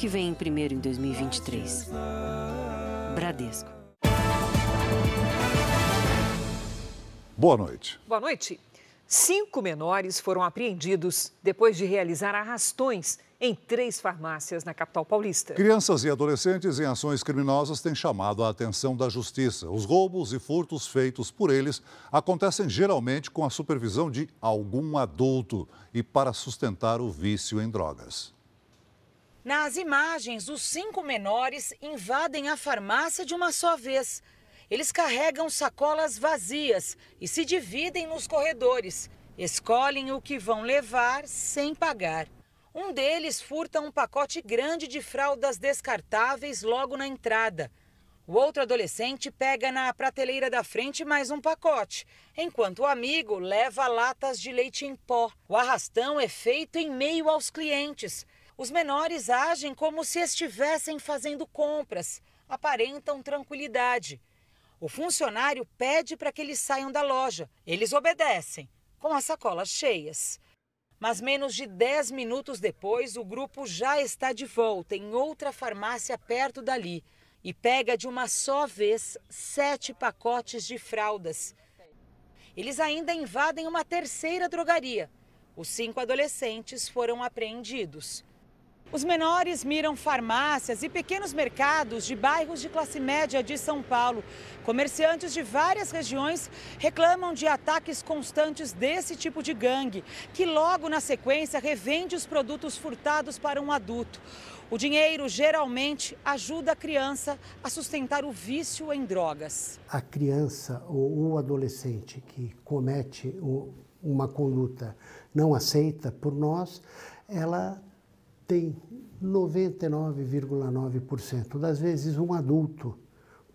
que vem primeiro em 2023. Bradesco. Boa noite. Boa noite. Cinco menores foram apreendidos depois de realizar arrastões em três farmácias na capital paulista. Crianças e adolescentes em ações criminosas têm chamado a atenção da justiça. Os roubos e furtos feitos por eles acontecem geralmente com a supervisão de algum adulto e para sustentar o vício em drogas. Nas imagens, os cinco menores invadem a farmácia de uma só vez. Eles carregam sacolas vazias e se dividem nos corredores. Escolhem o que vão levar sem pagar. Um deles furta um pacote grande de fraldas descartáveis logo na entrada. O outro adolescente pega na prateleira da frente mais um pacote, enquanto o amigo leva latas de leite em pó. O arrastão é feito em meio aos clientes. Os menores agem como se estivessem fazendo compras, aparentam tranquilidade. O funcionário pede para que eles saiam da loja. Eles obedecem, com as sacolas cheias. Mas menos de 10 minutos depois, o grupo já está de volta em outra farmácia perto dali e pega de uma só vez sete pacotes de fraldas. Eles ainda invadem uma terceira drogaria. Os cinco adolescentes foram apreendidos. Os menores miram farmácias e pequenos mercados de bairros de classe média de São Paulo. Comerciantes de várias regiões reclamam de ataques constantes desse tipo de gangue, que logo na sequência revende os produtos furtados para um adulto. O dinheiro geralmente ajuda a criança a sustentar o vício em drogas. A criança ou o adolescente que comete uma conduta não aceita por nós, ela tem 99,9% das vezes um adulto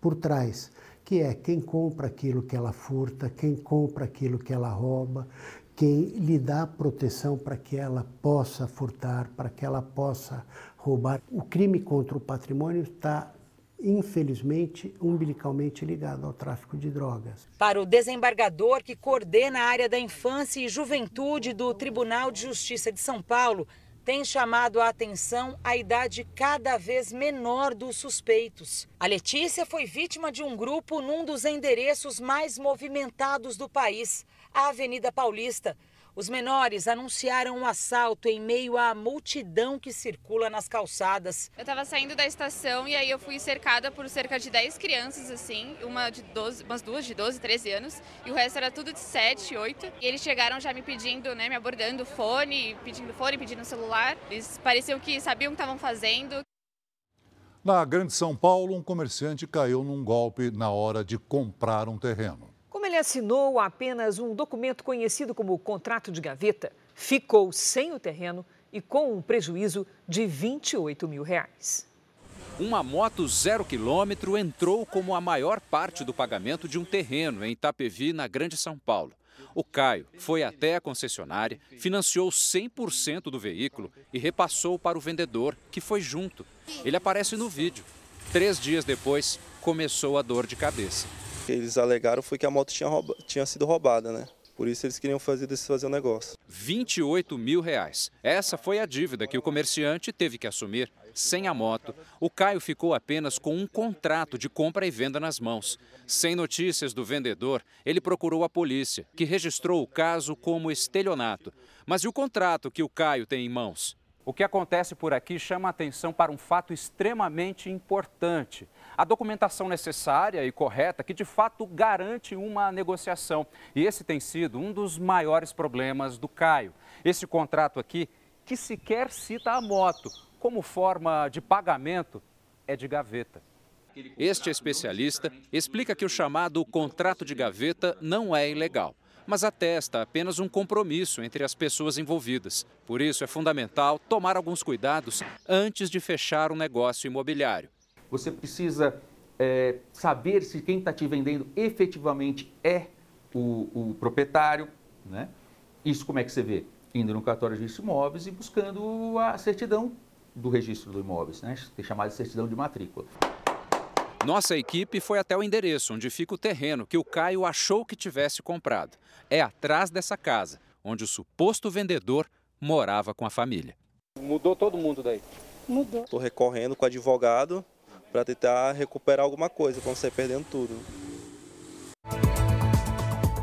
por trás, que é quem compra aquilo que ela furta, quem compra aquilo que ela rouba, quem lhe dá proteção para que ela possa furtar, para que ela possa roubar. O crime contra o patrimônio está infelizmente, umbilicalmente ligado ao tráfico de drogas. Para o desembargador que coordena a área da infância e juventude do Tribunal de Justiça de São Paulo, tem chamado a atenção a idade cada vez menor dos suspeitos. A Letícia foi vítima de um grupo num dos endereços mais movimentados do país, a Avenida Paulista. Os menores anunciaram um assalto em meio à multidão que circula nas calçadas. Eu estava saindo da estação e aí eu fui cercada por cerca de 10 crianças, assim, uma de 12, umas duas de 12, 13 anos, e o resto era tudo de 7, 8. E eles chegaram já me pedindo, né, me abordando fone, pedindo fone, pedindo celular. Eles pareciam que sabiam o que estavam fazendo. Na Grande São Paulo, um comerciante caiu num golpe na hora de comprar um terreno. Ele assinou apenas um documento conhecido como contrato de gaveta, ficou sem o terreno e com um prejuízo de 28 mil reais. Uma moto zero quilômetro entrou como a maior parte do pagamento de um terreno em Itapevi, na Grande São Paulo. O Caio foi até a concessionária, financiou 100% do veículo e repassou para o vendedor, que foi junto. Ele aparece no vídeo. Três dias depois, começou a dor de cabeça eles alegaram foi que a moto tinha, rouba, tinha sido roubada, né? Por isso eles queriam fazer desfazer o negócio. 28 mil reais. Essa foi a dívida que o comerciante teve que assumir. Sem a moto, o Caio ficou apenas com um contrato de compra e venda nas mãos. Sem notícias do vendedor, ele procurou a polícia, que registrou o caso como estelionato. Mas e o contrato que o Caio tem em mãos? O que acontece por aqui chama atenção para um fato extremamente importante a documentação necessária e correta que de fato garante uma negociação. E esse tem sido um dos maiores problemas do Caio. Esse contrato aqui, que sequer cita a moto como forma de pagamento, é de gaveta. Este especialista explica que o chamado contrato de gaveta não é ilegal mas atesta apenas um compromisso entre as pessoas envolvidas. Por isso, é fundamental tomar alguns cuidados antes de fechar um negócio imobiliário você precisa é, saber se quem está te vendendo efetivamente é o, o, proprietário. Né? Isso como é que você vê? Indo no cartório de registro de imóveis e buscando a certidão do registro do imóveis, né? tem chamado de certidão de matrícula. Nossa equipe foi até o endereço onde fica o terreno que o Caio achou que tivesse comprado. É atrás dessa casa, onde o suposto vendedor morava com a família. Mudou todo mundo daí. Mudou. Estou recorrendo com o advogado para tentar recuperar alguma coisa, não sair perdendo tudo.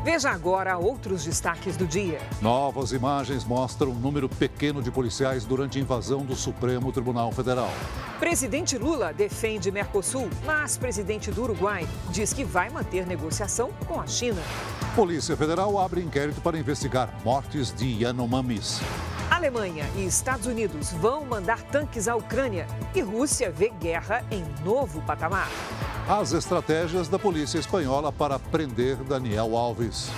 Veja agora outros destaques do dia. Novas imagens mostram um número pequeno de policiais durante a invasão do Supremo Tribunal Federal. Presidente Lula defende Mercosul, mas presidente do Uruguai diz que vai manter negociação com a China. Polícia Federal abre inquérito para investigar mortes de Yanomamis. Alemanha e Estados Unidos vão mandar tanques à Ucrânia e Rússia vê guerra em novo patamar. As estratégias da polícia espanhola para prender Daniel Alves.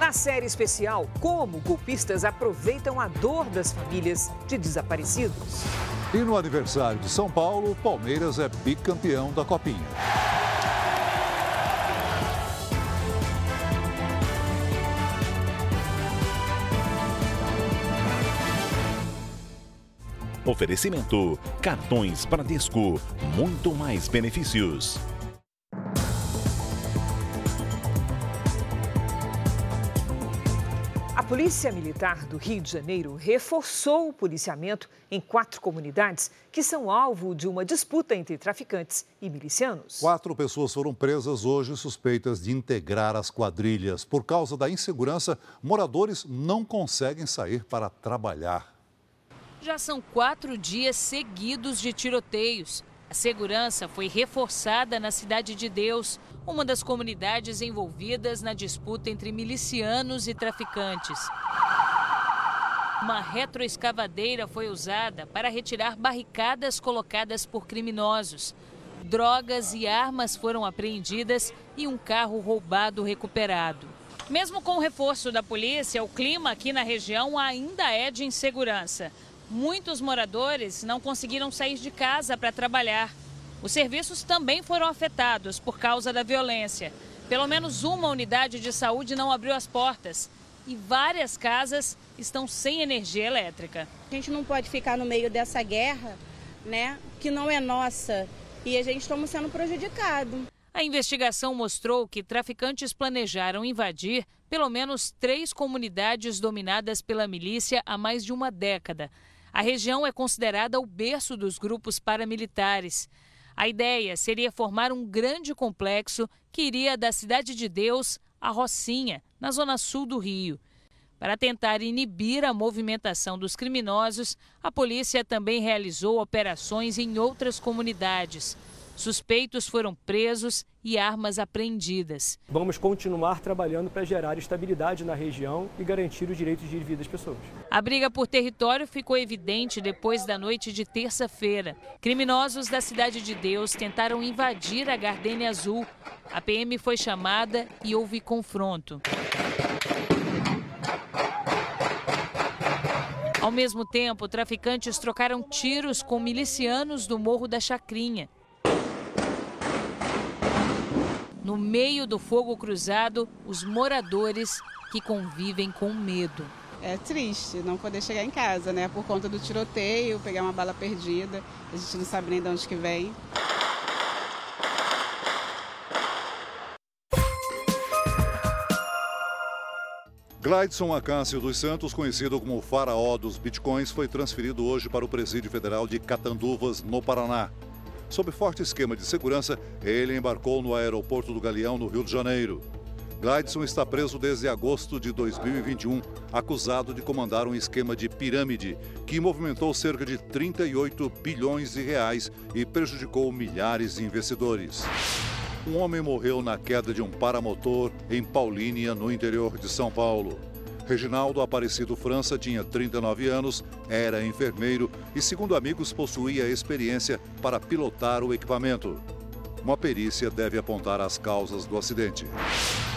Na série especial, como golpistas aproveitam a dor das famílias de desaparecidos. E no aniversário de São Paulo, Palmeiras é bicampeão da Copinha. Oferecimento: cartões Bradesco, muito mais benefícios. A Polícia Militar do Rio de Janeiro reforçou o policiamento em quatro comunidades que são alvo de uma disputa entre traficantes e milicianos. Quatro pessoas foram presas hoje suspeitas de integrar as quadrilhas. Por causa da insegurança, moradores não conseguem sair para trabalhar. Já são quatro dias seguidos de tiroteios. A segurança foi reforçada na Cidade de Deus, uma das comunidades envolvidas na disputa entre milicianos e traficantes. Uma retroescavadeira foi usada para retirar barricadas colocadas por criminosos. Drogas e armas foram apreendidas e um carro roubado recuperado. Mesmo com o reforço da polícia, o clima aqui na região ainda é de insegurança. Muitos moradores não conseguiram sair de casa para trabalhar. Os serviços também foram afetados por causa da violência. Pelo menos uma unidade de saúde não abriu as portas e várias casas estão sem energia elétrica. A gente não pode ficar no meio dessa guerra, né, que não é nossa, e a gente estamos sendo prejudicados. A investigação mostrou que traficantes planejaram invadir pelo menos três comunidades dominadas pela milícia há mais de uma década. A região é considerada o berço dos grupos paramilitares. A ideia seria formar um grande complexo que iria da Cidade de Deus à Rocinha, na zona sul do Rio. Para tentar inibir a movimentação dos criminosos, a polícia também realizou operações em outras comunidades. Suspeitos foram presos e armas apreendidas. Vamos continuar trabalhando para gerar estabilidade na região e garantir os direitos de vida das pessoas. A briga por território ficou evidente depois da noite de terça-feira. Criminosos da Cidade de Deus tentaram invadir a Gardênia Azul. A PM foi chamada e houve confronto. Ao mesmo tempo, traficantes trocaram tiros com milicianos do Morro da Chacrinha. No meio do fogo cruzado, os moradores que convivem com medo. É triste não poder chegar em casa, né? Por conta do tiroteio, pegar uma bala perdida, a gente não sabe nem de onde que vem. Glideson Acácio dos Santos, conhecido como o faraó dos bitcoins, foi transferido hoje para o Presídio Federal de Catanduvas, no Paraná. Sob forte esquema de segurança, ele embarcou no aeroporto do Galeão, no Rio de Janeiro. Glideson está preso desde agosto de 2021, acusado de comandar um esquema de pirâmide que movimentou cerca de 38 bilhões de reais e prejudicou milhares de investidores. Um homem morreu na queda de um paramotor em Paulínia, no interior de São Paulo. Reginaldo Aparecido França tinha 39 anos, era enfermeiro e, segundo amigos, possuía experiência para pilotar o equipamento. Uma perícia deve apontar as causas do acidente.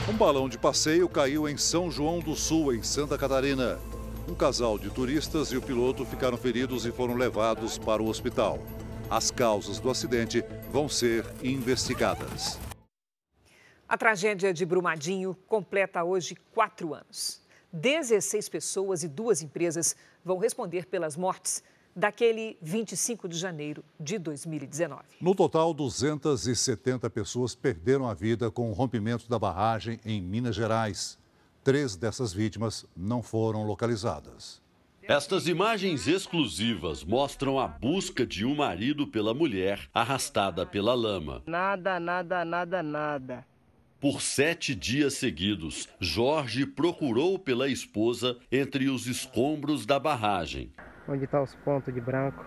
Um balão de passeio caiu em São João do Sul, em Santa Catarina. Um casal de turistas e o piloto ficaram feridos e foram levados para o hospital. As causas do acidente vão ser investigadas. A tragédia de Brumadinho completa hoje quatro anos. 16 pessoas e duas empresas vão responder pelas mortes daquele 25 de janeiro de 2019. No total, 270 pessoas perderam a vida com o rompimento da barragem em Minas Gerais. Três dessas vítimas não foram localizadas. Estas imagens exclusivas mostram a busca de um marido pela mulher arrastada pela lama. Nada, nada, nada, nada. Por sete dias seguidos, Jorge procurou pela esposa entre os escombros da barragem. Onde estão os pontos de branco?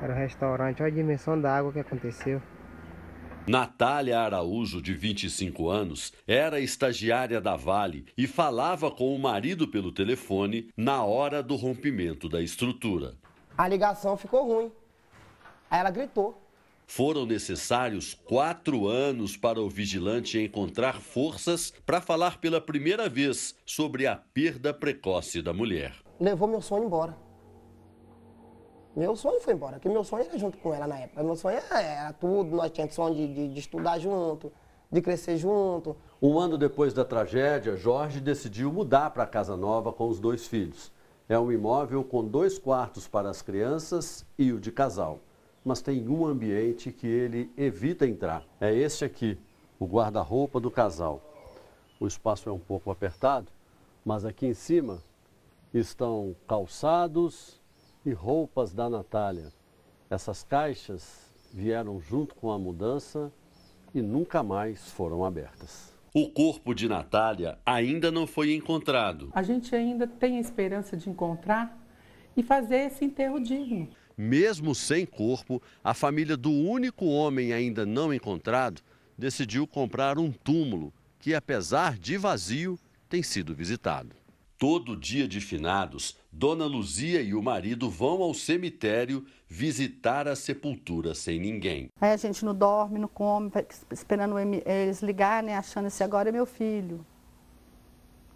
Era o restaurante. Olha a dimensão da água que aconteceu. Natália Araújo, de 25 anos, era estagiária da Vale e falava com o marido pelo telefone na hora do rompimento da estrutura. A ligação ficou ruim. Aí ela gritou. Foram necessários quatro anos para o vigilante encontrar forças para falar pela primeira vez sobre a perda precoce da mulher. Levou meu sonho embora. Meu sonho foi embora, porque meu sonho era junto com ela na época. Meu sonho era, tudo, nós tínhamos sonho de, de, de, estudar junto, de crescer junto. Um ano depois da tragédia, Jorge decidiu mudar para a casa nova com os dois filhos. É um imóvel com dois quartos para as crianças e o de casal. Mas tem um ambiente que ele evita entrar. É este aqui, o guarda-roupa do casal. O espaço é um pouco apertado, mas aqui em cima estão calçados, e roupas da Natália. Essas caixas vieram junto com a mudança e nunca mais foram abertas. O corpo de Natália ainda não foi encontrado. A gente ainda tem a esperança de encontrar e fazer esse enterro digno. Mesmo sem corpo, a família do único homem ainda não encontrado decidiu comprar um túmulo que, apesar de vazio, tem sido visitado. Todo dia de finados, Dona Luzia e o marido vão ao cemitério visitar a sepultura sem ninguém. Aí a gente não dorme, não come, esperando eles ligarem, né, achando esse agora é meu filho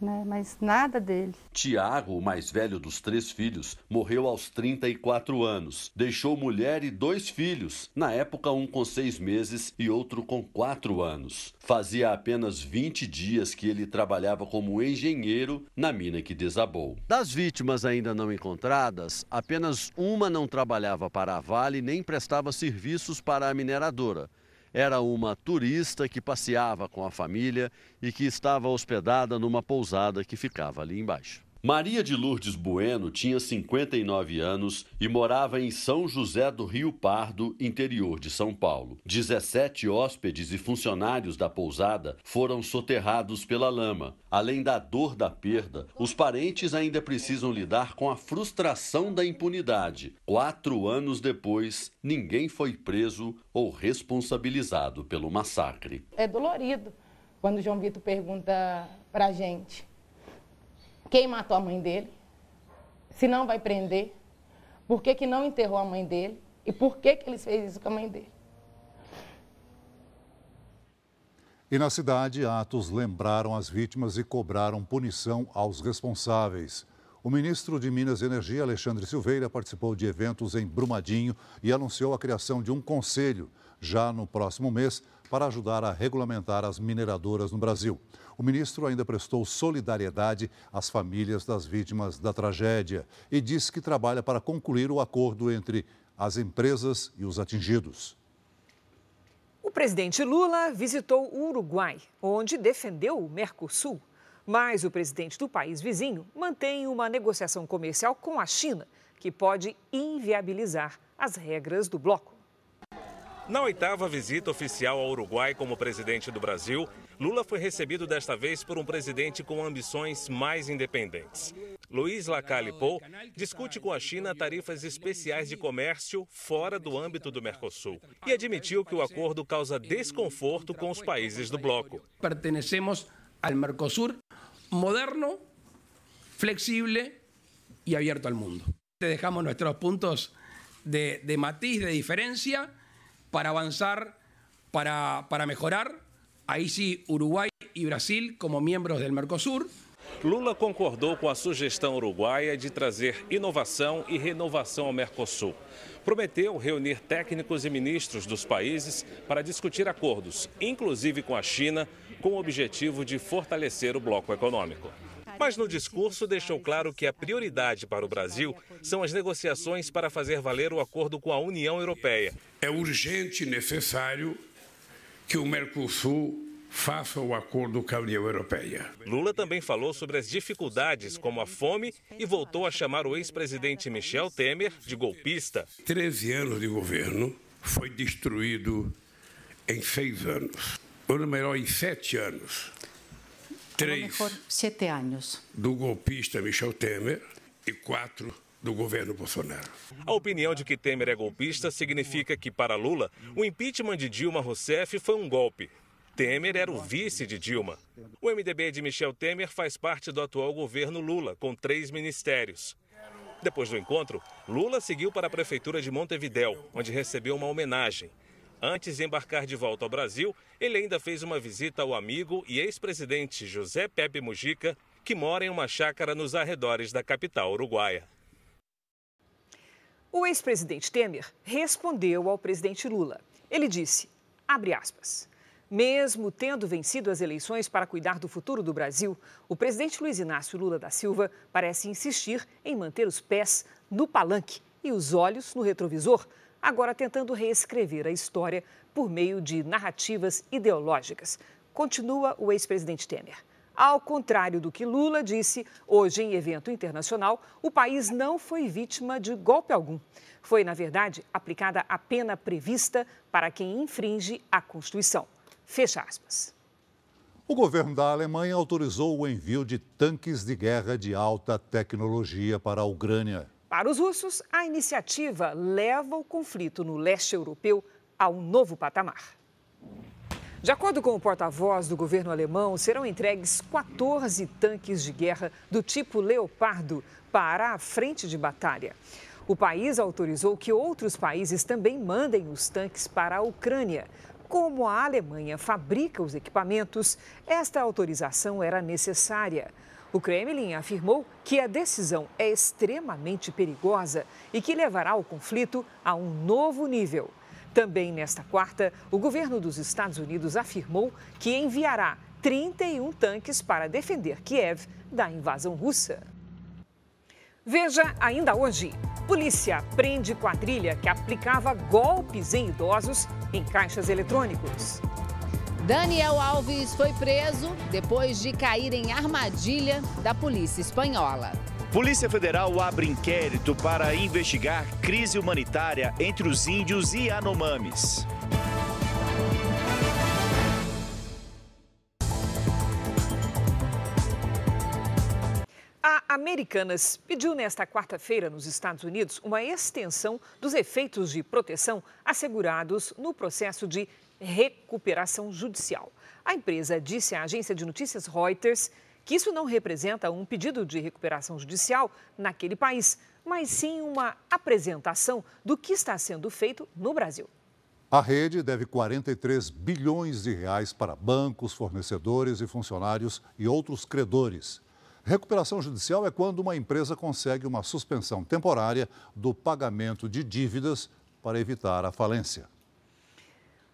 né? mas nada dele. Tiago, o mais velho dos três filhos, morreu aos 34 anos. Deixou mulher e dois filhos, na época um com seis meses e outro com quatro anos. Fazia apenas 20 dias que ele trabalhava como engenheiro na mina que desabou. Das vítimas ainda não encontradas, apenas uma não trabalhava para a Vale nem prestava serviços para a mineradora era uma turista que passeava com a família e que estava hospedada numa pousada que ficava ali embaixo. Maria de Lourdes Bueno tinha 59 anos e morava em São José do Rio Pardo, interior de São Paulo. 17 hóspedes e funcionários da pousada foram soterrados pela lama. Além da dor da perda, os parentes ainda precisam lidar com a frustração da impunidade. Quatro anos depois, ninguém foi preso ou responsabilizado pelo massacre. É dolorido quando o João Vitor pergunta pra gente quem matou a mãe dele? Se não vai prender? Por que, que não enterrou a mãe dele? E por que, que ele fez isso com a mãe dele? E na cidade, atos lembraram as vítimas e cobraram punição aos responsáveis. O ministro de Minas e Energia, Alexandre Silveira, participou de eventos em Brumadinho e anunciou a criação de um conselho, já no próximo mês, para ajudar a regulamentar as mineradoras no Brasil. O ministro ainda prestou solidariedade às famílias das vítimas da tragédia e disse que trabalha para concluir o acordo entre as empresas e os atingidos. O presidente Lula visitou o Uruguai, onde defendeu o Mercosul. Mas o presidente do país vizinho mantém uma negociação comercial com a China, que pode inviabilizar as regras do bloco. Na oitava visita oficial ao Uruguai como presidente do Brasil, Lula foi recebido desta vez por um presidente com ambições mais independentes. Luiz Lacalle Pou discute com a China tarifas especiais de comércio fora do âmbito do Mercosul e admitiu que o acordo causa desconforto com os países do bloco. Pertenecemos ao Mercosul moderno, flexível e aberto ao mundo. Dejamos nossos pontos de, de matiz, de diferença para avanzar, para, para mejorar. Ahí sí, Uruguay y Brasil como miembros del Mercosur. Lula concordou com a sugestão uruguaia de trazer inovação e renovação ao Mercosul. Prometeu reunir técnicos e ministros dos países para discutir acordos, inclusive com a China, com o objetivo de fortalecer o bloco econômico. Mas no discurso deixou claro que a prioridade para o Brasil são as negociações para fazer valer o acordo com a União Europeia. É urgente e necessário que o Mercosul faça o acordo com a União Europeia. Lula também falou sobre as dificuldades como a fome e voltou a chamar o ex-presidente Michel Temer de golpista. 13 anos de governo foi destruído em seis anos. Ou melhor, em sete anos. Três sete anos. do golpista Michel Temer e quatro do governo Bolsonaro. A opinião de que Temer é golpista significa que, para Lula, o impeachment de Dilma Rousseff foi um golpe. Temer era o vice de Dilma. O MDB de Michel Temer faz parte do atual governo Lula, com três ministérios. Depois do encontro, Lula seguiu para a prefeitura de Montevidéu, onde recebeu uma homenagem. Antes de embarcar de volta ao Brasil, ele ainda fez uma visita ao amigo e ex-presidente José Pepe Mujica, que mora em uma chácara nos arredores da capital uruguaia. O ex-presidente Temer respondeu ao presidente Lula. Ele disse, abre aspas, mesmo tendo vencido as eleições para cuidar do futuro do Brasil, o presidente Luiz Inácio Lula da Silva parece insistir em manter os pés no palanque e os olhos no retrovisor, agora tentando reescrever a história por meio de narrativas ideológicas. Continua o ex-presidente Temer. Ao contrário do que Lula disse hoje em evento internacional, o país não foi vítima de golpe algum. Foi, na verdade, aplicada a pena prevista para quem infringe a Constituição. Fecha aspas. O governo da Alemanha autorizou o envio de tanques de guerra de alta tecnologia para a Ucrânia. Para os russos, a iniciativa leva o conflito no leste europeu a um novo patamar. De acordo com o porta-voz do governo alemão, serão entregues 14 tanques de guerra do tipo Leopardo para a frente de batalha. O país autorizou que outros países também mandem os tanques para a Ucrânia. Como a Alemanha fabrica os equipamentos, esta autorização era necessária. O Kremlin afirmou que a decisão é extremamente perigosa e que levará o conflito a um novo nível. Também nesta quarta, o governo dos Estados Unidos afirmou que enviará 31 tanques para defender Kiev da invasão russa. Veja ainda hoje: polícia prende quadrilha que aplicava golpes em idosos em caixas eletrônicos. Daniel Alves foi preso depois de cair em armadilha da polícia espanhola. Polícia Federal abre inquérito para investigar crise humanitária entre os índios e Anomames. A Americanas pediu nesta quarta-feira nos Estados Unidos uma extensão dos efeitos de proteção assegurados no processo de recuperação judicial. A empresa disse à agência de notícias Reuters que isso não representa um pedido de recuperação judicial naquele país, mas sim uma apresentação do que está sendo feito no Brasil. A rede deve 43 bilhões de reais para bancos, fornecedores e funcionários e outros credores. Recuperação judicial é quando uma empresa consegue uma suspensão temporária do pagamento de dívidas para evitar a falência.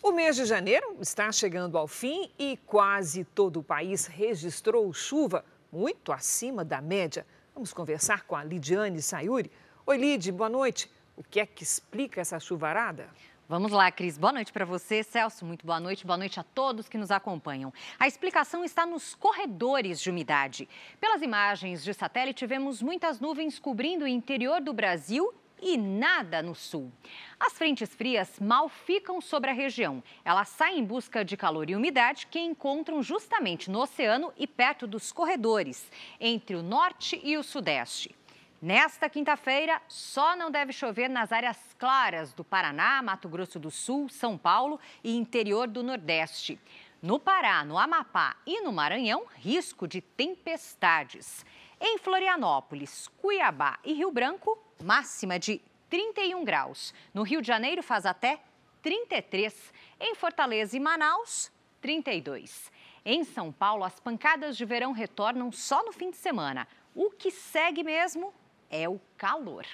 O mês de janeiro está chegando ao fim e quase todo o país registrou chuva muito acima da média. Vamos conversar com a Lidiane Sayuri. Oi, Lid, boa noite. O que é que explica essa chuvarada? Vamos lá, Cris. Boa noite para você, Celso. Muito boa noite. Boa noite a todos que nos acompanham. A explicação está nos corredores de umidade. Pelas imagens de satélite, vemos muitas nuvens cobrindo o interior do Brasil e nada no sul. As frentes frias mal ficam sobre a região. Elas saem em busca de calor e umidade que encontram justamente no oceano e perto dos corredores, entre o norte e o sudeste. Nesta quinta-feira, só não deve chover nas áreas claras do Paraná, Mato Grosso do Sul, São Paulo e interior do Nordeste. No Pará, no Amapá e no Maranhão, risco de tempestades. Em Florianópolis, Cuiabá e Rio Branco, máxima de 31 graus. No Rio de Janeiro faz até 33. Em Fortaleza e Manaus, 32. Em São Paulo, as pancadas de verão retornam só no fim de semana. O que segue mesmo é o calor.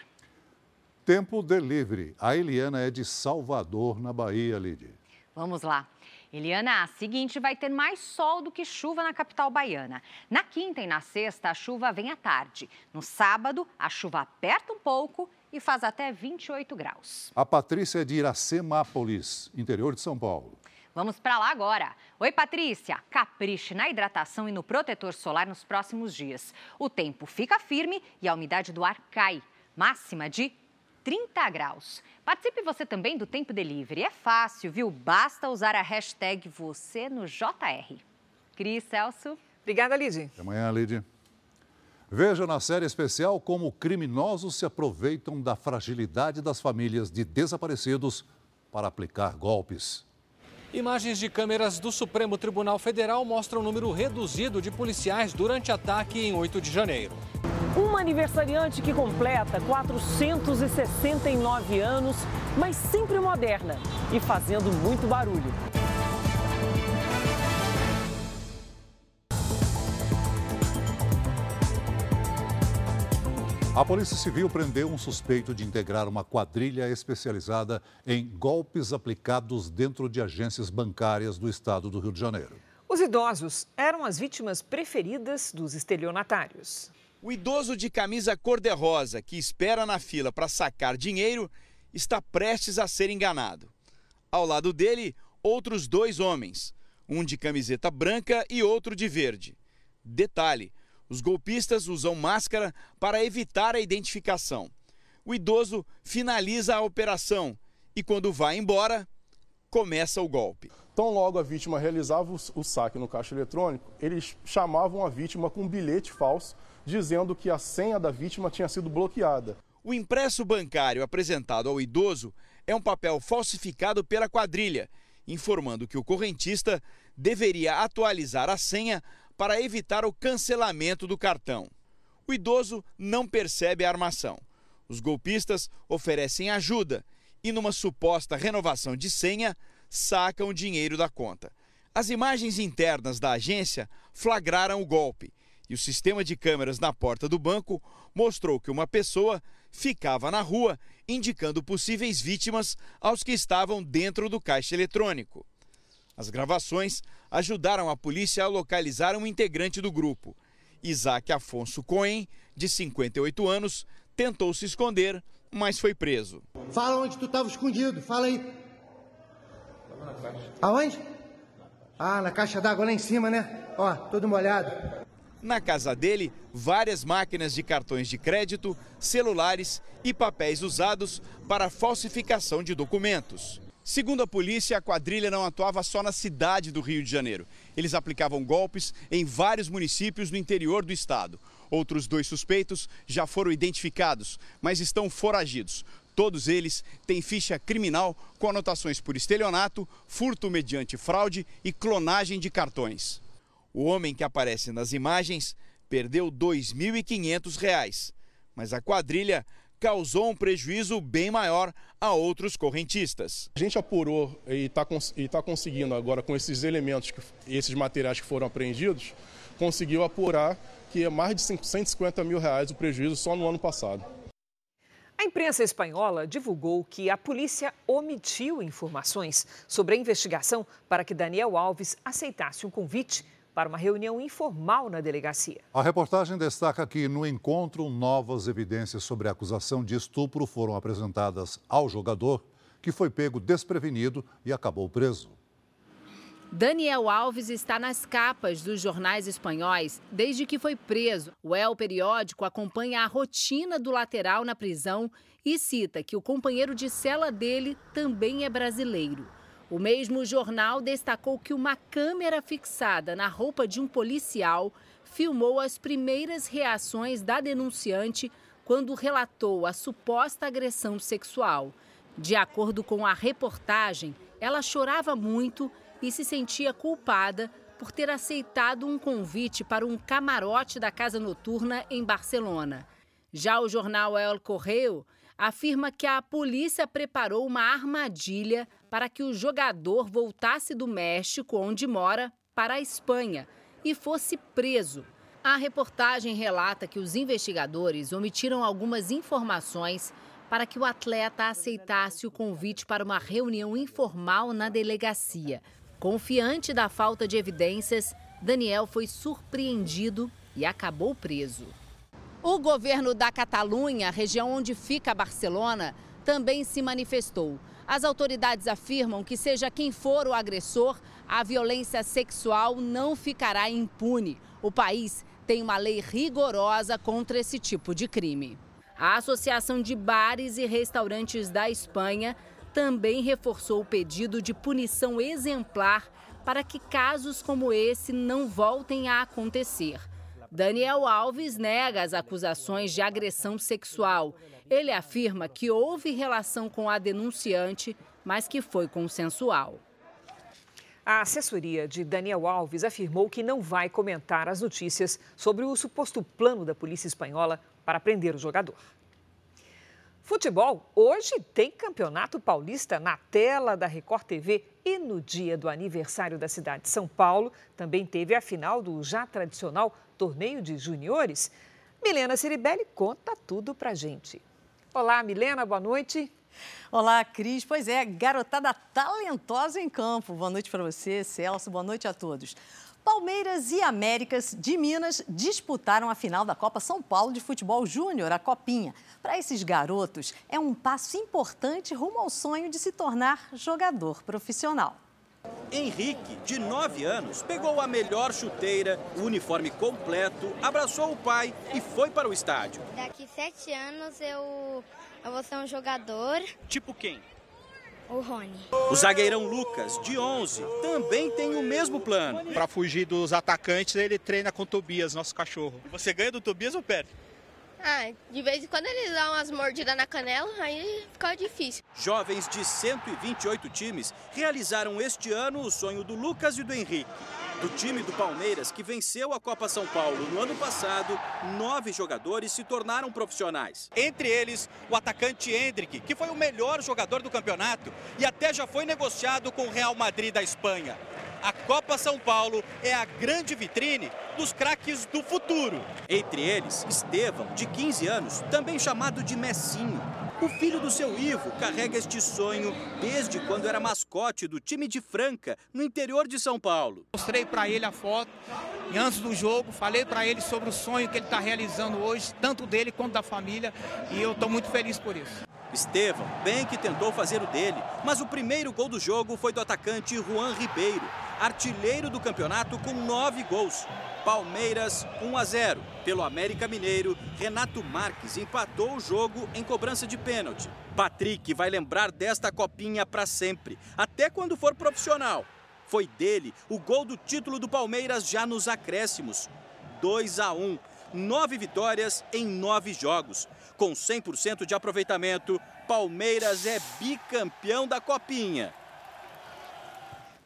Tempo delivery. A Eliana é de Salvador, na Bahia, Lidy. Vamos lá. Eliana, a seguinte vai ter mais sol do que chuva na capital baiana. Na quinta e na sexta, a chuva vem à tarde. No sábado, a chuva aperta um pouco e faz até 28 graus. A Patrícia é de Iracemápolis, interior de São Paulo. Vamos para lá agora. Oi, Patrícia. Capriche na hidratação e no protetor solar nos próximos dias. O tempo fica firme e a umidade do ar cai. Máxima de 30 graus. Participe você também do Tempo Delivery. É fácil, viu? Basta usar a hashtag você no JR. Cris, Celso. Obrigada, Lid. Até amanhã, Lid. Veja na série especial como criminosos se aproveitam da fragilidade das famílias de desaparecidos para aplicar golpes. Imagens de câmeras do Supremo Tribunal Federal mostram um número reduzido de policiais durante ataque em 8 de janeiro. Uma aniversariante que completa 469 anos, mas sempre moderna e fazendo muito barulho. A Polícia Civil prendeu um suspeito de integrar uma quadrilha especializada em golpes aplicados dentro de agências bancárias do estado do Rio de Janeiro. Os idosos eram as vítimas preferidas dos estelionatários. O idoso de camisa cor-de-rosa que espera na fila para sacar dinheiro está prestes a ser enganado. Ao lado dele, outros dois homens, um de camiseta branca e outro de verde. Detalhe: os golpistas usam máscara para evitar a identificação. O idoso finaliza a operação e, quando vai embora, começa o golpe. Tão logo a vítima realizava o saque no caixa eletrônico, eles chamavam a vítima com um bilhete falso dizendo que a senha da vítima tinha sido bloqueada. O impresso bancário apresentado ao idoso é um papel falsificado pela quadrilha, informando que o correntista deveria atualizar a senha para evitar o cancelamento do cartão. O idoso não percebe a armação. Os golpistas oferecem ajuda e, numa suposta renovação de senha, sacam o dinheiro da conta. As imagens internas da agência flagraram o golpe e o sistema de câmeras na porta do banco mostrou que uma pessoa ficava na rua indicando possíveis vítimas aos que estavam dentro do caixa eletrônico. As gravações ajudaram a polícia a localizar um integrante do grupo. Isaac Afonso Cohen, de 58 anos, tentou se esconder, mas foi preso. Fala onde tu estava escondido, fala aí. Aonde? Ah, na caixa d'água lá em cima, né? Ó, todo molhado. Na casa dele, várias máquinas de cartões de crédito, celulares e papéis usados para falsificação de documentos. Segundo a polícia, a quadrilha não atuava só na cidade do Rio de Janeiro. Eles aplicavam golpes em vários municípios no interior do estado. Outros dois suspeitos já foram identificados, mas estão foragidos. Todos eles têm ficha criminal com anotações por estelionato, furto mediante fraude e clonagem de cartões. O homem que aparece nas imagens perdeu R$ 2.500, mas a quadrilha causou um prejuízo bem maior a outros correntistas. A gente apurou e está tá conseguindo agora, com esses elementos, que, esses materiais que foram apreendidos, conseguiu apurar que é mais de 150 mil reais o prejuízo só no ano passado. A imprensa espanhola divulgou que a polícia omitiu informações sobre a investigação para que Daniel Alves aceitasse um convite para uma reunião informal na delegacia. A reportagem destaca que, no encontro, novas evidências sobre a acusação de estupro foram apresentadas ao jogador, que foi pego desprevenido e acabou preso. Daniel Alves está nas capas dos jornais espanhóis desde que foi preso. O El Periódico acompanha a rotina do lateral na prisão e cita que o companheiro de cela dele também é brasileiro. O mesmo jornal destacou que uma câmera fixada na roupa de um policial filmou as primeiras reações da denunciante quando relatou a suposta agressão sexual. De acordo com a reportagem, ela chorava muito e se sentia culpada por ter aceitado um convite para um camarote da casa noturna em Barcelona. Já o jornal El Correio afirma que a polícia preparou uma armadilha para que o jogador voltasse do México, onde mora, para a Espanha e fosse preso. A reportagem relata que os investigadores omitiram algumas informações para que o atleta aceitasse o convite para uma reunião informal na delegacia. Confiante da falta de evidências, Daniel foi surpreendido e acabou preso. O governo da Catalunha, região onde fica Barcelona, também se manifestou. As autoridades afirmam que, seja quem for o agressor, a violência sexual não ficará impune. O país tem uma lei rigorosa contra esse tipo de crime. A Associação de Bares e Restaurantes da Espanha também reforçou o pedido de punição exemplar para que casos como esse não voltem a acontecer. Daniel Alves nega as acusações de agressão sexual. Ele afirma que houve relação com a denunciante, mas que foi consensual. A assessoria de Daniel Alves afirmou que não vai comentar as notícias sobre o suposto plano da polícia espanhola para prender o jogador. Futebol, hoje tem Campeonato Paulista na tela da Record TV e no dia do aniversário da cidade de São Paulo também teve a final do já tradicional torneio de juniores. Milena Ciribelli conta tudo pra gente. Olá, Milena, boa noite. Olá, Cris. Pois é, garotada talentosa em campo. Boa noite para você, Celso. Boa noite a todos. Palmeiras e Américas de Minas disputaram a final da Copa São Paulo de Futebol Júnior, a Copinha. Para esses garotos, é um passo importante rumo ao sonho de se tornar jogador profissional. Henrique, de 9 anos, pegou a melhor chuteira, o uniforme completo, abraçou o pai e foi para o estádio. Daqui sete anos eu, eu vou ser um jogador. Tipo quem? O Rony. O zagueirão Lucas, de 11, também tem o mesmo plano. Para fugir dos atacantes, ele treina com o Tobias, nosso cachorro. Você ganha do Tobias ou perde? Ah, de vez em quando ele dá umas mordidas na canela, aí fica difícil. Jovens de 128 times realizaram este ano o sonho do Lucas e do Henrique. Do time do Palmeiras, que venceu a Copa São Paulo no ano passado, nove jogadores se tornaram profissionais. Entre eles, o atacante Hendrick, que foi o melhor jogador do campeonato e até já foi negociado com o Real Madrid da Espanha. A Copa São Paulo é a grande vitrine dos craques do futuro. Entre eles, Estevão, de 15 anos, também chamado de Messinho. O filho do seu Ivo carrega este sonho desde quando era mascote do time de Franca, no interior de São Paulo. Mostrei para ele a foto e antes do jogo falei para ele sobre o sonho que ele está realizando hoje, tanto dele quanto da família, e eu estou muito feliz por isso. Estevão, bem que tentou fazer o dele, mas o primeiro gol do jogo foi do atacante Juan Ribeiro, artilheiro do campeonato com nove gols. Palmeiras 1 a 0. Pelo América Mineiro, Renato Marques empatou o jogo em cobrança de pênalti. Patrick vai lembrar desta copinha para sempre, até quando for profissional. Foi dele o gol do título do Palmeiras já nos acréscimos. 2 a 1. Nove vitórias em nove jogos. Com 100% de aproveitamento, Palmeiras é bicampeão da Copinha.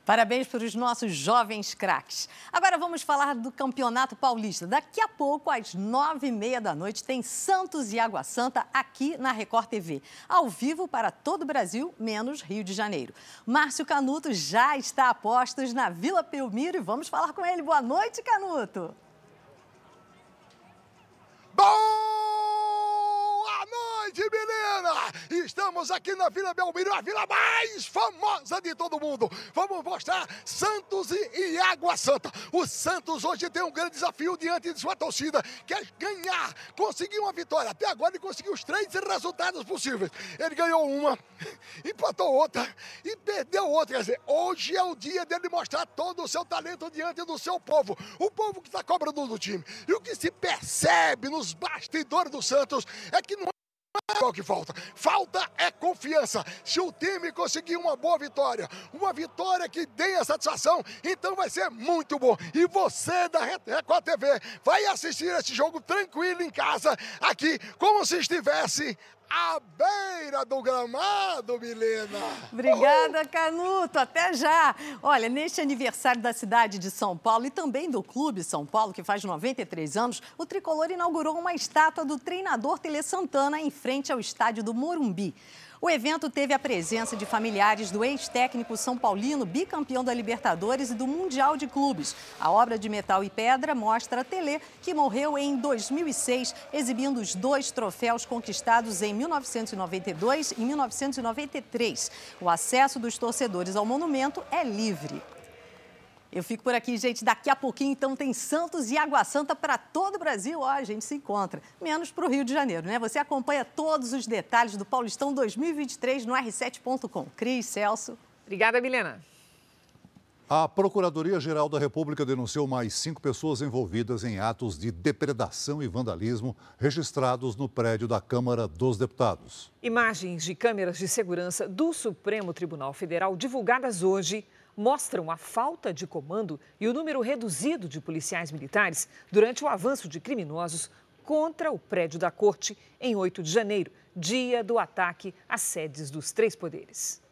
Parabéns para os nossos jovens craques. Agora vamos falar do Campeonato Paulista. Daqui a pouco, às nove e meia da noite, tem Santos e Água Santa aqui na Record TV. Ao vivo para todo o Brasil, menos Rio de Janeiro. Márcio Canuto já está a postos na Vila Pelmiro e vamos falar com ele. Boa noite, Canuto. Boa noite, menina! Estamos aqui na Vila Belmiro, a vila mais famosa de todo mundo. Vamos mostrar Santos e, Água Santa. O Santos hoje tem um grande desafio diante de sua torcida, que é ganhar, conseguir uma vitória. Até agora ele conseguiu os três resultados possíveis. Ele ganhou uma, empatou outra e perdeu outra. Quer dizer, hoje é o dia dele mostrar todo o seu talento diante do seu povo. O povo que está cobrando do time. E o que se percebe nos bastidores do Santos é que não é o que falta. Falta é confiança. Se o time conseguir uma boa vitória, uma vitória que dê a satisfação, então vai ser muito bom. E você da Record TV vai assistir esse jogo tranquilo em casa, aqui, como se estivesse à beira do gramado, Milena. Obrigada, Canuto. Até já. Olha, neste aniversário da cidade de São Paulo e também do Clube São Paulo, que faz 93 anos, o tricolor inaugurou uma estátua do treinador Tele Santana em frente ao estádio do Morumbi. O evento teve a presença de familiares do ex-técnico São Paulino, bicampeão da Libertadores e do Mundial de Clubes. A obra de metal e pedra mostra Tele, que morreu em 2006, exibindo os dois troféus conquistados em 1992 e 1993. O acesso dos torcedores ao monumento é livre. Eu fico por aqui, gente. Daqui a pouquinho, então, tem Santos e Água Santa para todo o Brasil. Ó, a gente se encontra. Menos para o Rio de Janeiro, né? Você acompanha todos os detalhes do Paulistão 2023 no r7.com. Cris, Celso. Obrigada, Milena. A Procuradoria-Geral da República denunciou mais cinco pessoas envolvidas em atos de depredação e vandalismo registrados no prédio da Câmara dos Deputados. Imagens de câmeras de segurança do Supremo Tribunal Federal divulgadas hoje mostram a falta de comando e o número reduzido de policiais militares durante o avanço de criminosos contra o prédio da Corte em 8 de janeiro, dia do ataque às sedes dos três poderes.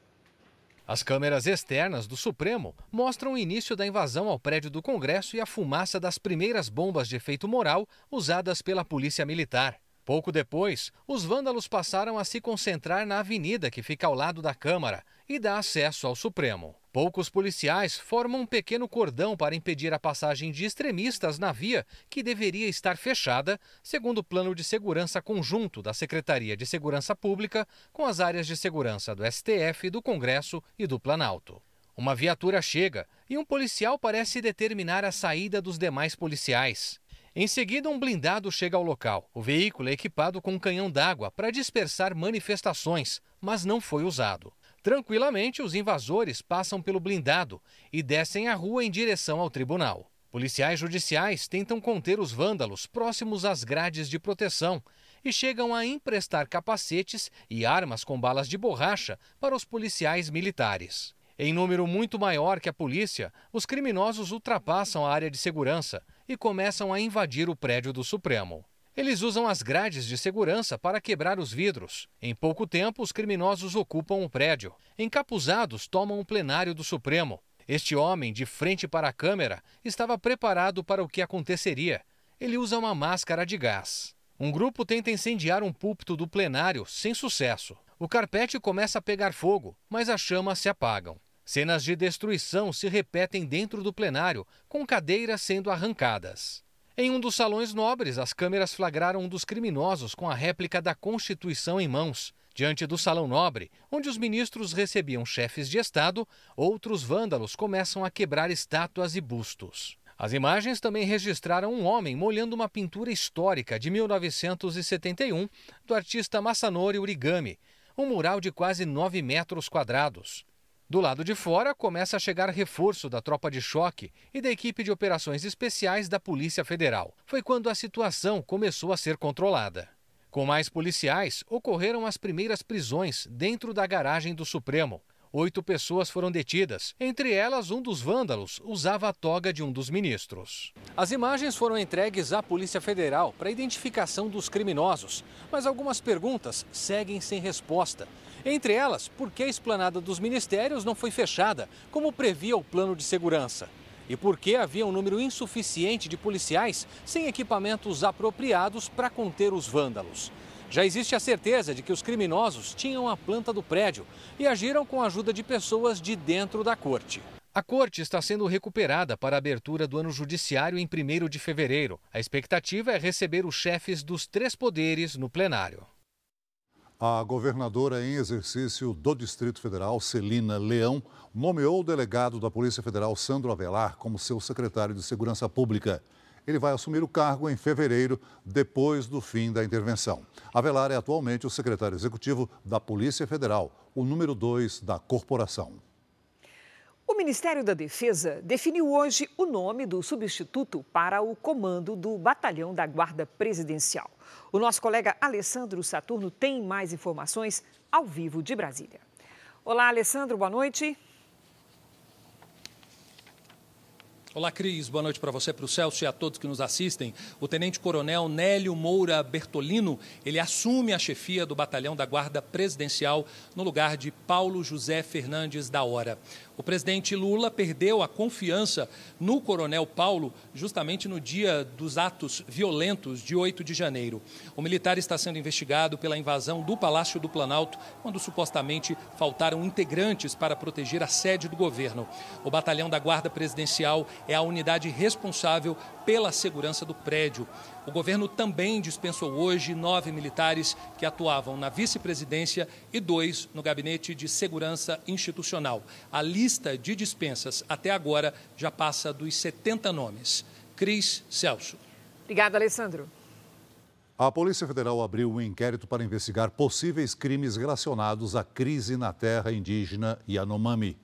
As câmeras externas do Supremo mostram o início da invasão ao prédio do Congresso e a fumaça das primeiras bombas de efeito moral usadas pela Polícia Militar. Pouco depois, os vândalos passaram a se concentrar na avenida que fica ao lado da Câmara e dá acesso ao Supremo. Poucos policiais formam um pequeno cordão para impedir a passagem de extremistas na via que deveria estar fechada, segundo o plano de segurança conjunto da Secretaria de Segurança Pública com as áreas de segurança do STF, do Congresso e do Planalto. Uma viatura chega e um policial parece determinar a saída dos demais policiais. Em seguida, um blindado chega ao local. O veículo é equipado com um canhão d'água para dispersar manifestações, mas não foi usado. Tranquilamente, os invasores passam pelo blindado e descem a rua em direção ao tribunal. Policiais judiciais tentam conter os vândalos próximos às grades de proteção e chegam a emprestar capacetes e armas com balas de borracha para os policiais militares. Em número muito maior que a polícia, os criminosos ultrapassam a área de segurança e começam a invadir o prédio do Supremo. Eles usam as grades de segurança para quebrar os vidros. Em pouco tempo, os criminosos ocupam o prédio. Encapuzados, tomam o plenário do Supremo. Este homem, de frente para a câmera, estava preparado para o que aconteceria. Ele usa uma máscara de gás. Um grupo tenta incendiar um púlpito do plenário, sem sucesso. O carpete começa a pegar fogo, mas as chamas se apagam. Cenas de destruição se repetem dentro do plenário, com cadeiras sendo arrancadas. Em um dos salões nobres, as câmeras flagraram um dos criminosos com a réplica da Constituição em mãos. Diante do Salão Nobre, onde os ministros recebiam chefes de Estado, outros vândalos começam a quebrar estátuas e bustos. As imagens também registraram um homem molhando uma pintura histórica de 1971 do artista Masanori Origami, um mural de quase 9 metros quadrados. Do lado de fora, começa a chegar reforço da tropa de choque e da equipe de operações especiais da Polícia Federal. Foi quando a situação começou a ser controlada. Com mais policiais, ocorreram as primeiras prisões dentro da garagem do Supremo. Oito pessoas foram detidas. Entre elas, um dos vândalos usava a toga de um dos ministros. As imagens foram entregues à Polícia Federal para identificação dos criminosos, mas algumas perguntas seguem sem resposta. Entre elas, por que a esplanada dos ministérios não foi fechada, como previa o plano de segurança? E por que havia um número insuficiente de policiais sem equipamentos apropriados para conter os vândalos? Já existe a certeza de que os criminosos tinham a planta do prédio e agiram com a ajuda de pessoas de dentro da corte. A corte está sendo recuperada para a abertura do ano judiciário em 1 de fevereiro. A expectativa é receber os chefes dos três poderes no plenário. A governadora em exercício do Distrito Federal, Celina Leão, nomeou o delegado da Polícia Federal, Sandro Avelar, como seu secretário de Segurança Pública. Ele vai assumir o cargo em fevereiro, depois do fim da intervenção. Avelar é atualmente o secretário executivo da Polícia Federal, o número dois da corporação. O Ministério da Defesa definiu hoje o nome do substituto para o comando do Batalhão da Guarda Presidencial. O nosso colega Alessandro Saturno tem mais informações ao vivo de Brasília. Olá, Alessandro, boa noite. Olá, Cris. Boa noite para você, para o Celso e a todos que nos assistem. O tenente-coronel Nélio Moura Bertolino, ele assume a chefia do batalhão da Guarda Presidencial no lugar de Paulo José Fernandes da Hora. O presidente Lula perdeu a confiança no coronel Paulo justamente no dia dos atos violentos de 8 de janeiro. O militar está sendo investigado pela invasão do Palácio do Planalto, quando supostamente faltaram integrantes para proteger a sede do governo. O batalhão da Guarda Presidencial é a unidade responsável pela segurança do prédio. O governo também dispensou hoje nove militares que atuavam na vice-presidência e dois no gabinete de segurança institucional. A lista de dispensas até agora já passa dos 70 nomes. Cris Celso. Obrigada, Alessandro. A Polícia Federal abriu um inquérito para investigar possíveis crimes relacionados à crise na terra indígena Yanomami.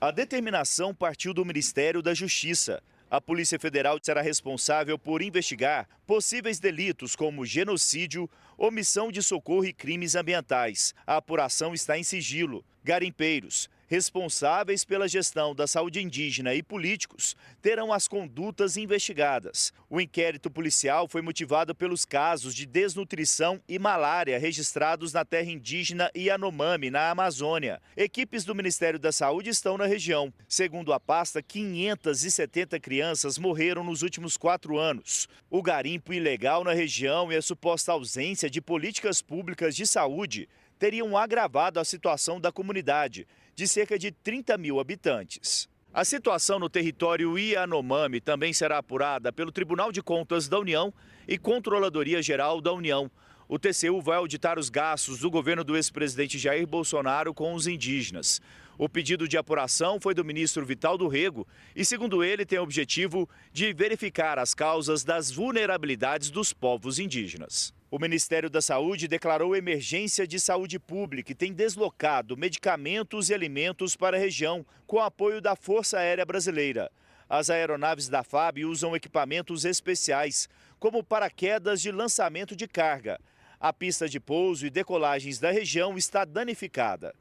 A determinação partiu do Ministério da Justiça. A Polícia Federal será responsável por investigar possíveis delitos como genocídio, omissão de socorro e crimes ambientais. A apuração está em sigilo. Garimpeiros, responsáveis pela gestão da saúde indígena e políticos terão as condutas investigadas. O inquérito policial foi motivado pelos casos de desnutrição e malária registrados na terra indígena Yanomami, na Amazônia. Equipes do Ministério da Saúde estão na região. Segundo a pasta, 570 crianças morreram nos últimos quatro anos. O garimpo ilegal na região e a suposta ausência de políticas públicas de saúde teriam agravado a situação da comunidade de cerca de 30 mil habitantes. A situação no território Yanomami também será apurada pelo Tribunal de Contas da União e Controladoria Geral da União. O TCU vai auditar os gastos do governo do ex-presidente Jair Bolsonaro com os indígenas. O pedido de apuração foi do ministro Vital do Rego e, segundo ele, tem o objetivo de verificar as causas das vulnerabilidades dos povos indígenas. O Ministério da Saúde declarou emergência de saúde pública e tem deslocado medicamentos e alimentos para a região com apoio da Força Aérea Brasileira. As aeronaves da FAB usam equipamentos especiais, como paraquedas de lançamento de carga. A pista de pouso e decolagens da região está danificada.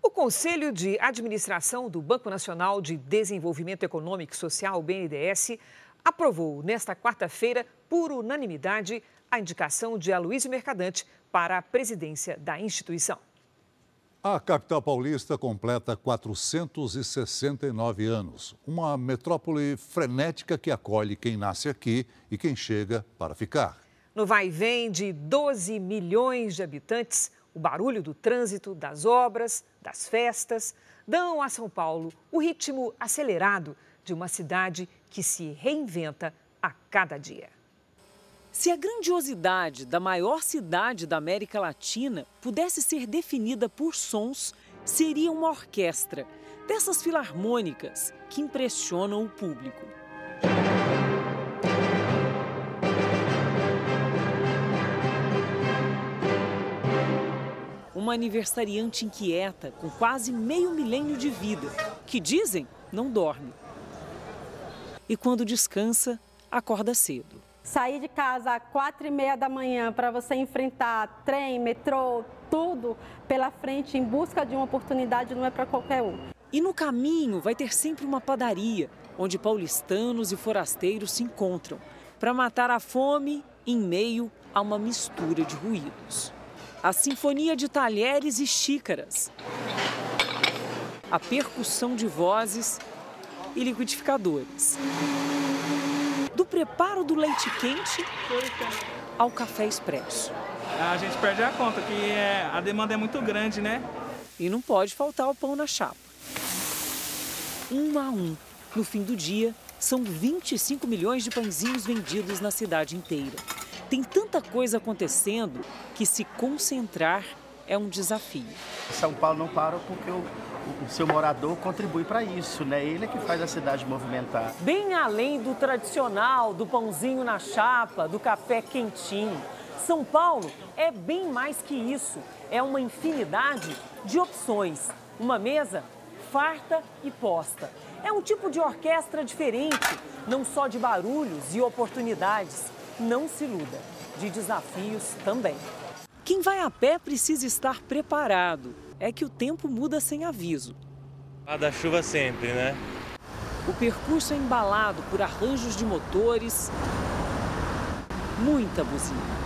O Conselho de Administração do Banco Nacional de Desenvolvimento Econômico e Social, BNDES, aprovou nesta quarta-feira, por unanimidade, a indicação de Aloysio Mercadante para a presidência da instituição. A capital paulista completa 469 anos. Uma metrópole frenética que acolhe quem nasce aqui e quem chega para ficar. No vai e vem de 12 milhões de habitantes, o barulho do trânsito, das obras, das festas, dão a São Paulo o ritmo acelerado de uma cidade que se reinventa a cada dia. Se a grandiosidade da maior cidade da América Latina pudesse ser definida por sons, seria uma orquestra dessas filarmônicas que impressionam o público. Uma aniversariante inquieta, com quase meio milênio de vida, que dizem não dorme. E quando descansa, acorda cedo. Sair de casa às quatro e meia da manhã para você enfrentar trem, metrô, tudo pela frente em busca de uma oportunidade não é para qualquer um. E no caminho vai ter sempre uma padaria, onde paulistanos e forasteiros se encontram, para matar a fome em meio a uma mistura de ruídos. A sinfonia de talheres e xícaras, a percussão de vozes e liquidificadores. Do preparo do leite quente ao café expresso. A gente perde a conta, que é, a demanda é muito grande, né? E não pode faltar o pão na chapa. Um a um, no fim do dia, são 25 milhões de pãezinhos vendidos na cidade inteira. Tem tanta coisa acontecendo que se concentrar é um desafio. São Paulo não para porque o o seu morador contribui para isso, né? Ele é que faz a cidade movimentar. Bem além do tradicional, do pãozinho na chapa, do café quentinho. São Paulo é bem mais que isso. É uma infinidade de opções. Uma mesa farta e posta. É um tipo de orquestra diferente, não só de barulhos e oportunidades. Não se iluda, de desafios também. Quem vai a pé precisa estar preparado é que o tempo muda sem aviso. A da chuva sempre, né? O percurso é embalado por arranjos de motores, muita buzina.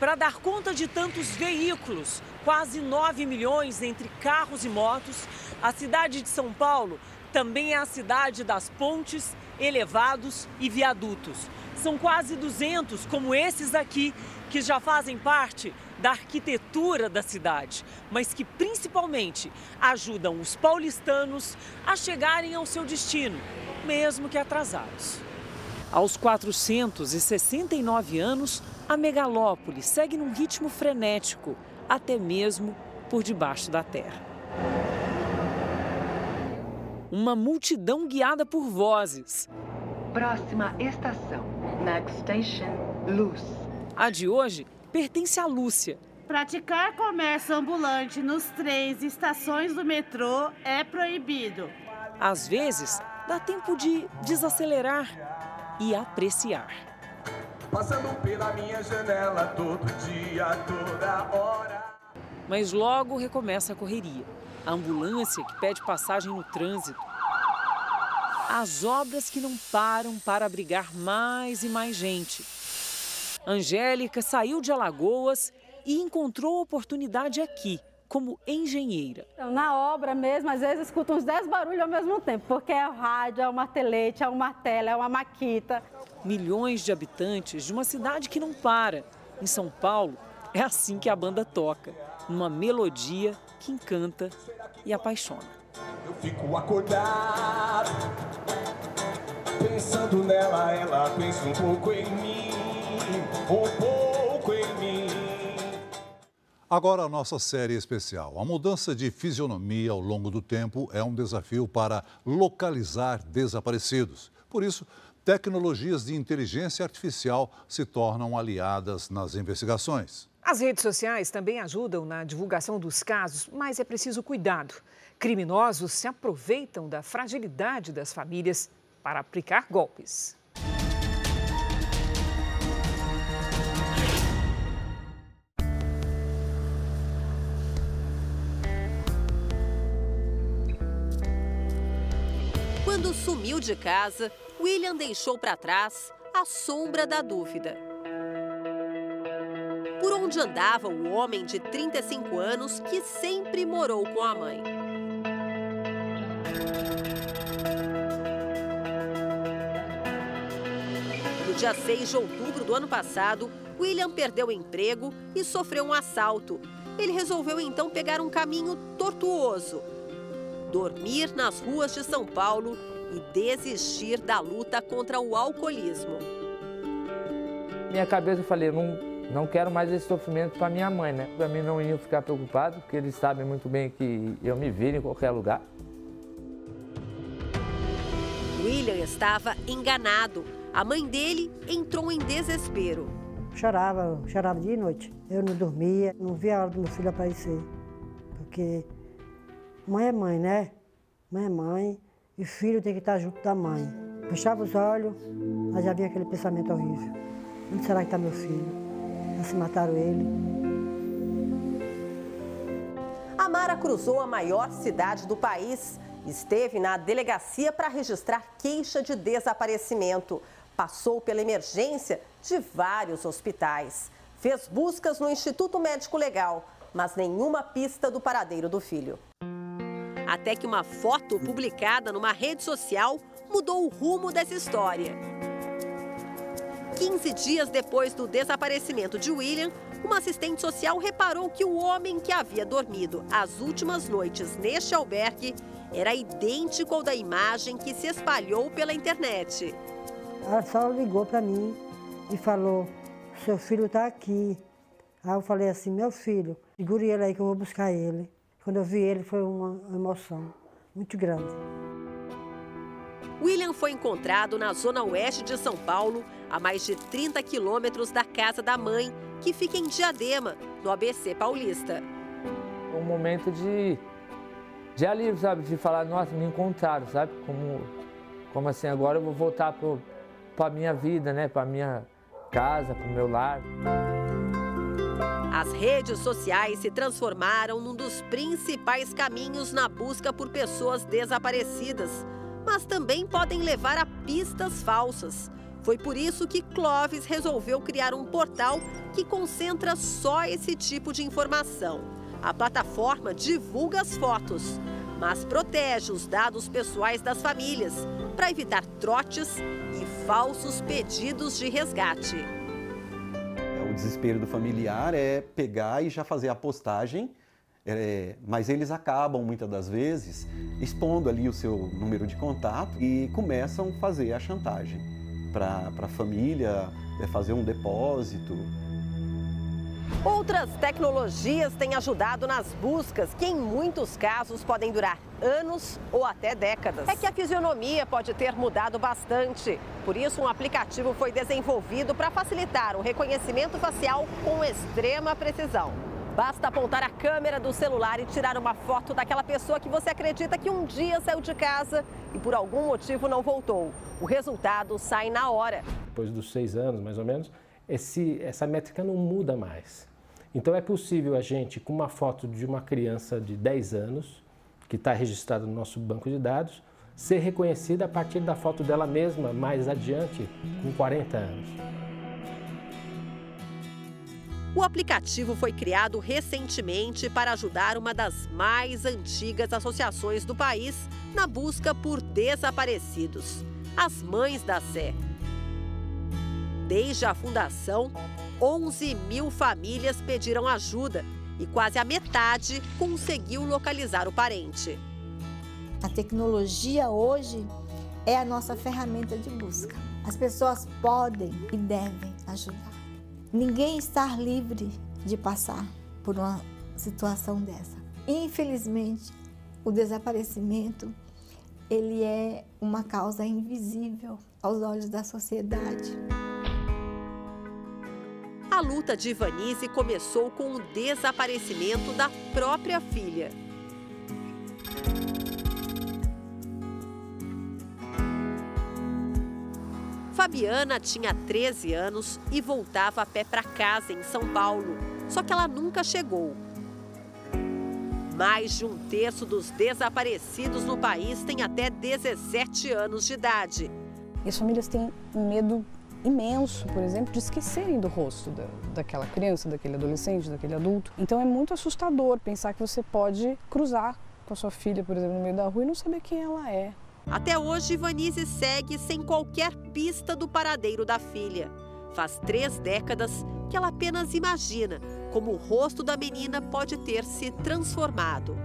Para dar conta de tantos veículos, quase 9 milhões entre carros e motos, a cidade de São Paulo também é a cidade das pontes, elevados e viadutos. São quase 200, como esses aqui, que já fazem parte da arquitetura da cidade, mas que principalmente ajudam os paulistanos a chegarem ao seu destino, mesmo que atrasados. Aos 469 anos, a megalópole segue num ritmo frenético, até mesmo por debaixo da terra. Uma multidão guiada por vozes. Próxima estação. Next station, Luz. A de hoje pertence a Lúcia. Praticar comércio ambulante nos trens e estações do metrô é proibido. Às vezes, dá tempo de desacelerar e apreciar. Passando pela minha janela todo dia, toda hora. Mas logo recomeça a correria. A ambulância que pede passagem no trânsito. As obras que não param para abrigar mais e mais gente. Angélica saiu de Alagoas e encontrou oportunidade aqui, como engenheira. Na obra mesmo, às vezes escuto uns 10 barulhos ao mesmo tempo, porque é o rádio, é o martelete, é o martelo, é uma maquita. Milhões de habitantes de uma cidade que não para. Em São Paulo, é assim que a banda toca, numa melodia que encanta e apaixona. Eu fico acordado, pensando nela, ela pensa um pouco em mim, pouco em mim. Agora a nossa série especial. A mudança de fisionomia ao longo do tempo é um desafio para localizar desaparecidos. Por isso, tecnologias de inteligência artificial se tornam aliadas nas investigações. As redes sociais também ajudam na divulgação dos casos, mas é preciso cuidado. Criminosos se aproveitam da fragilidade das famílias para aplicar golpes. Sumiu de casa, William deixou para trás a sombra da dúvida. Por onde andava o homem de 35 anos que sempre morou com a mãe? No dia 6 de outubro do ano passado, William perdeu o emprego e sofreu um assalto. Ele resolveu então pegar um caminho tortuoso, dormir nas ruas de São Paulo e desistir da luta contra o alcoolismo. Minha cabeça eu falei, não, não quero mais esse sofrimento para minha mãe, né? Para mim não ia ficar preocupado, porque eles sabem muito bem que eu me viro em qualquer lugar. William estava enganado. A mãe dele entrou em desespero. Chorava, chorava dia e noite. Eu não dormia, não via a hora do meu filho aparecer. Porque mãe é mãe, né? Mãe é mãe e filho tem que estar junto da mãe. Fechava os olhos, mas já vinha aquele pensamento horrível. Onde será que está meu filho? Já se mataram ele. A Mara cruzou a maior cidade do país. Esteve na delegacia para registrar queixa de desaparecimento. Passou pela emergência de vários hospitais. Fez buscas no Instituto Médico Legal, mas nenhuma pista do paradeiro do filho. Até que uma foto publicada numa rede social mudou o rumo dessa história. 15 dias depois do desaparecimento de William, uma assistente social reparou que o homem que havia dormido as últimas noites neste albergue era idêntico ao da imagem que se espalhou pela internet. Ela só ligou para mim e falou: seu filho está aqui. Aí eu falei assim: meu filho, segure ele aí que eu vou buscar ele. Quando eu vi ele, foi uma emoção muito grande. William foi encontrado na zona oeste de São Paulo, a mais de 30 quilômetros da casa da mãe, que fica em Diadema, no ABC paulista. Um momento de, de alívio, sabe? De falar, nossa, me encontraram, sabe? Como, como assim, agora eu vou voltar para a minha vida, né? Para minha casa, para o meu lar. As redes sociais se transformaram num dos principais caminhos na busca por pessoas desaparecidas, mas também podem levar a pistas falsas. Foi por isso que Clovis resolveu criar um portal que concentra só esse tipo de informação. A plataforma divulga as fotos, mas protege os dados pessoais das famílias para evitar trotes e falsos pedidos de resgate. O desespero do familiar é pegar e já fazer a postagem, é, mas eles acabam muitas das vezes expondo ali o seu número de contato e começam a fazer a chantagem para a família, é fazer um depósito. Outras tecnologias têm ajudado nas buscas, que em muitos casos podem durar anos ou até décadas. É que a fisionomia pode ter mudado bastante. Por isso, um aplicativo foi desenvolvido para facilitar o reconhecimento facial com extrema precisão. Basta apontar a câmera do celular e tirar uma foto daquela pessoa que você acredita que um dia saiu de casa e por algum motivo não voltou. O resultado sai na hora. Depois dos seis anos, mais ou menos, esse, essa métrica não muda mais. Então é possível a gente, com uma foto de uma criança de 10 anos, que está registrada no nosso banco de dados, ser reconhecida a partir da foto dela mesma mais adiante, com 40 anos. O aplicativo foi criado recentemente para ajudar uma das mais antigas associações do país na busca por desaparecidos, as Mães da Sé. Desde a fundação, 11 mil famílias pediram ajuda e quase a metade conseguiu localizar o parente. A tecnologia hoje é a nossa ferramenta de busca. As pessoas podem e devem ajudar. Ninguém está livre de passar por uma situação dessa. Infelizmente, o desaparecimento ele é uma causa invisível aos olhos da sociedade. A luta de Ivanise começou com o desaparecimento da própria filha. Fabiana tinha 13 anos e voltava a pé para casa em São Paulo, só que ela nunca chegou. Mais de um terço dos desaparecidos no país tem até 17 anos de idade. E as famílias têm medo imenso, por exemplo, de esquecerem do rosto da, daquela criança, daquele adolescente, daquele adulto. Então é muito assustador pensar que você pode cruzar com a sua filha, por exemplo, no meio da rua e não saber quem ela é. Até hoje, Vanise segue sem qualquer pista do paradeiro da filha. Faz três décadas que ela apenas imagina como o rosto da menina pode ter se transformado.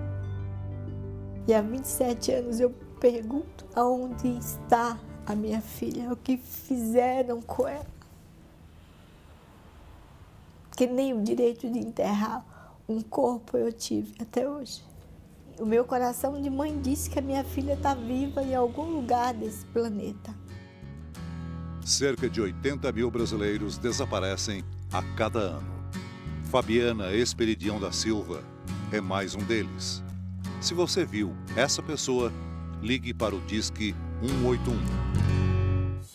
E há 27 anos eu pergunto aonde está a minha filha, o que fizeram com ela. Que nem o direito de enterrar um corpo eu tive até hoje. O meu coração de mãe disse que a minha filha está viva em algum lugar desse planeta. Cerca de 80 mil brasileiros desaparecem a cada ano. Fabiana Esperidião da Silva é mais um deles. Se você viu essa pessoa, ligue para o Disque 181.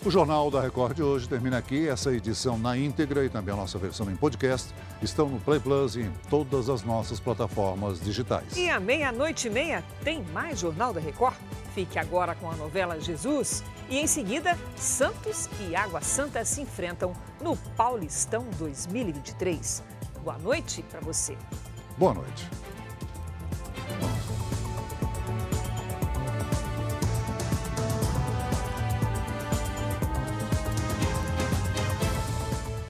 O Jornal da Record de hoje termina aqui. Essa edição na íntegra e também a nossa versão em podcast estão no Play Plus e em todas as nossas plataformas digitais. E à meia-noite e meia tem mais Jornal da Record. Fique agora com a novela Jesus e em seguida Santos e Água Santa se enfrentam no Paulistão 2023. Boa noite para você. Boa noite.